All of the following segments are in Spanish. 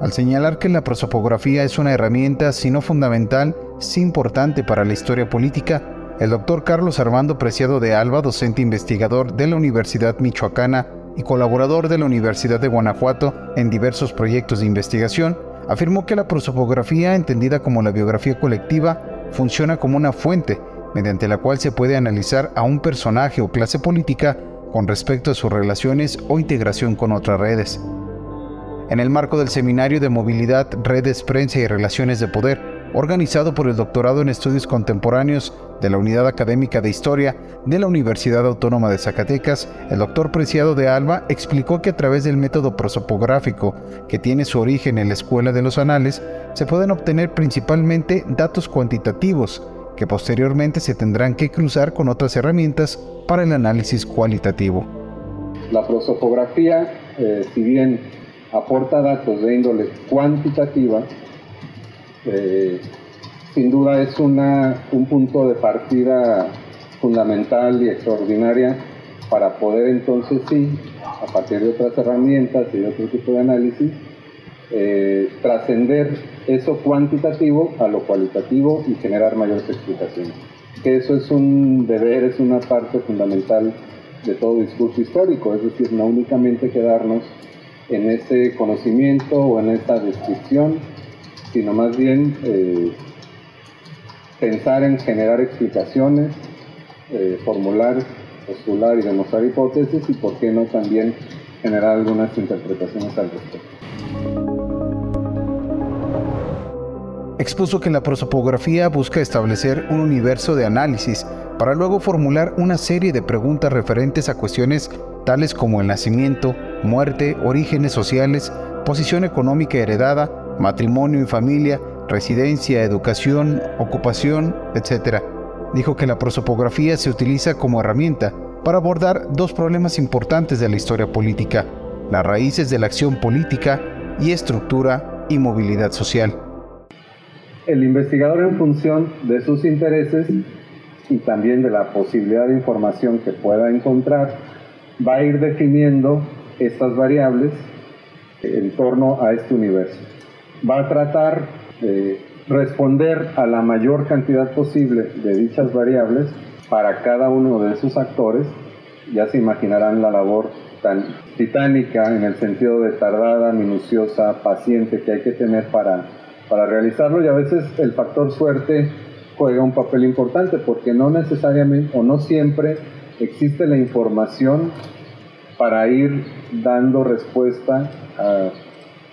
al señalar que la prosopografía es una herramienta, si no fundamental, sí importante para la historia política, el doctor Carlos Armando Preciado de Alba, docente investigador de la Universidad Michoacana y colaborador de la Universidad de Guanajuato en diversos proyectos de investigación, afirmó que la prosopografía, entendida como la biografía colectiva, funciona como una fuente mediante la cual se puede analizar a un personaje o clase política con respecto a sus relaciones o integración con otras redes en el marco del Seminario de Movilidad, Redes, Prensa y Relaciones de Poder, organizado por el Doctorado en Estudios Contemporáneos de la Unidad Académica de Historia de la Universidad Autónoma de Zacatecas, el doctor Preciado de Alba explicó que a través del método prosopográfico, que tiene su origen en la Escuela de los Anales, se pueden obtener principalmente datos cuantitativos, que posteriormente se tendrán que cruzar con otras herramientas para el análisis cualitativo. La prosopografía, eh, si bien aporta datos de índole cuantitativa, eh, sin duda es una, un punto de partida fundamental y extraordinaria para poder entonces sí, a partir de otras herramientas y de otro tipo de análisis, eh, trascender eso cuantitativo a lo cualitativo y generar mayores explicaciones. Que eso es un deber, es una parte fundamental de todo discurso histórico, es decir, no únicamente quedarnos en ese conocimiento o en esta descripción, sino más bien eh, pensar en generar explicaciones, eh, formular, postular y demostrar hipótesis y por qué no también generar algunas interpretaciones al respecto. Expuso que la prosopografía busca establecer un universo de análisis para luego formular una serie de preguntas referentes a cuestiones tales como el nacimiento, muerte, orígenes sociales, posición económica heredada, matrimonio y familia, residencia, educación, ocupación, etc. Dijo que la prosopografía se utiliza como herramienta para abordar dos problemas importantes de la historia política, las raíces de la acción política y estructura y movilidad social. El investigador en función de sus intereses y también de la posibilidad de información que pueda encontrar, va a ir definiendo estas variables en torno a este universo. Va a tratar de responder a la mayor cantidad posible de dichas variables para cada uno de esos actores. Ya se imaginarán la labor tan titánica en el sentido de tardada, minuciosa, paciente que hay que tener para, para realizarlo y a veces el factor suerte juega un papel importante porque no necesariamente o no siempre existe la información para ir dando respuesta a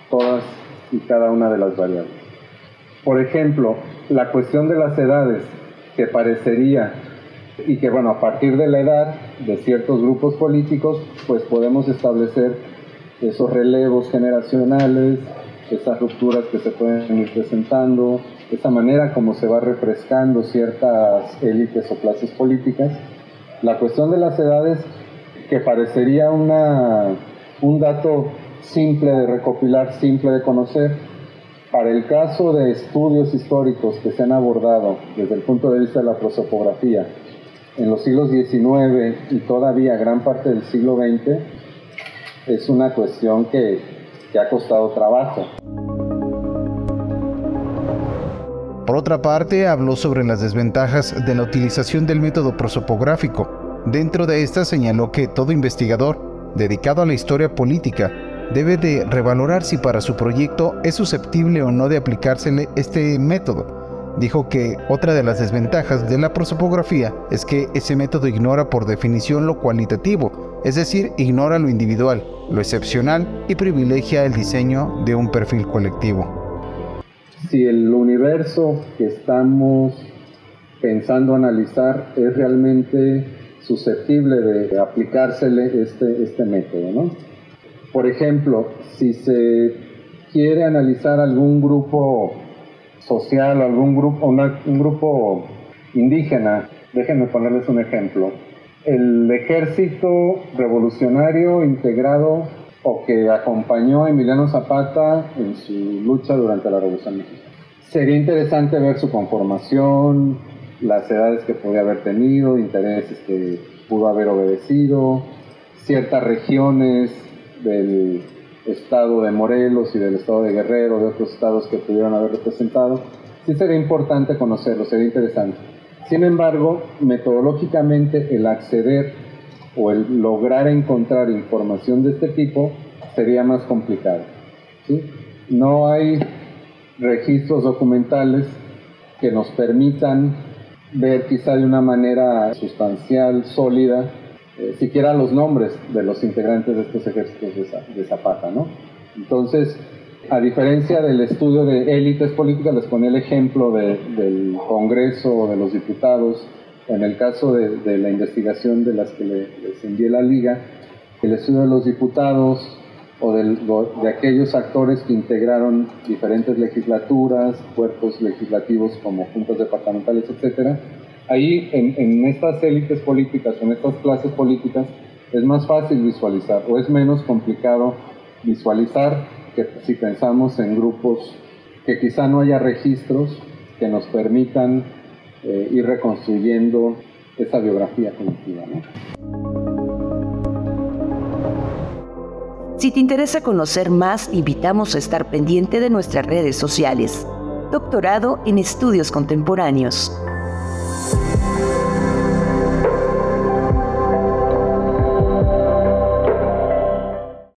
todas y cada una de las variables. Por ejemplo, la cuestión de las edades, que parecería, y que bueno, a partir de la edad de ciertos grupos políticos, pues podemos establecer esos relevos generacionales, esas rupturas que se pueden ir presentando, esa manera como se va refrescando ciertas élites o clases políticas. La cuestión de las edades que parecería una, un dato simple de recopilar, simple de conocer, para el caso de estudios históricos que se han abordado desde el punto de vista de la prosopografía en los siglos XIX y todavía gran parte del siglo XX, es una cuestión que, que ha costado trabajo. Por otra parte, habló sobre las desventajas de la utilización del método prosopográfico Dentro de esta señaló que todo investigador dedicado a la historia política debe de revalorar si para su proyecto es susceptible o no de aplicársele este método. Dijo que otra de las desventajas de la prosopografía es que ese método ignora por definición lo cualitativo, es decir, ignora lo individual, lo excepcional y privilegia el diseño de un perfil colectivo. Si el universo que estamos pensando analizar es realmente susceptible de aplicársele este, este método. ¿no? Por ejemplo, si se quiere analizar algún grupo social, algún grupo, un grupo indígena, déjenme ponerles un ejemplo. El ejército revolucionario integrado o que acompañó a Emiliano Zapata en su lucha durante la Revolución Mexicana. Sería interesante ver su conformación, las edades que podía haber tenido, intereses que pudo haber obedecido, ciertas regiones del estado de Morelos y del estado de Guerrero, de otros estados que pudieran haber representado, sí sería importante conocerlo, sería interesante. Sin embargo, metodológicamente el acceder o el lograr encontrar información de este tipo sería más complicado. No hay registros documentales que nos permitan ver quizá de una manera sustancial, sólida, eh, siquiera los nombres de los integrantes de estos ejércitos de, Zapata, ¿no? Entonces, a diferencia del estudio de élites políticas, les pone el ejemplo del Congreso o de los diputados, en el caso de, la investigación de las que les envié la Liga, el estudio de los diputados o de aquellos actores que integraron diferentes legislaturas, cuerpos legislativos como juntas departamentales, etcétera, ahí en, en estas élites políticas en estas clases políticas es más fácil visualizar o es menos complicado visualizar que si pensamos en grupos que quizá no haya registros que nos permitan eh, ir reconstruyendo esa biografía colectiva. Si te interesa conocer más, invitamos a estar pendiente de nuestras redes sociales. Doctorado en Estudios Contemporáneos.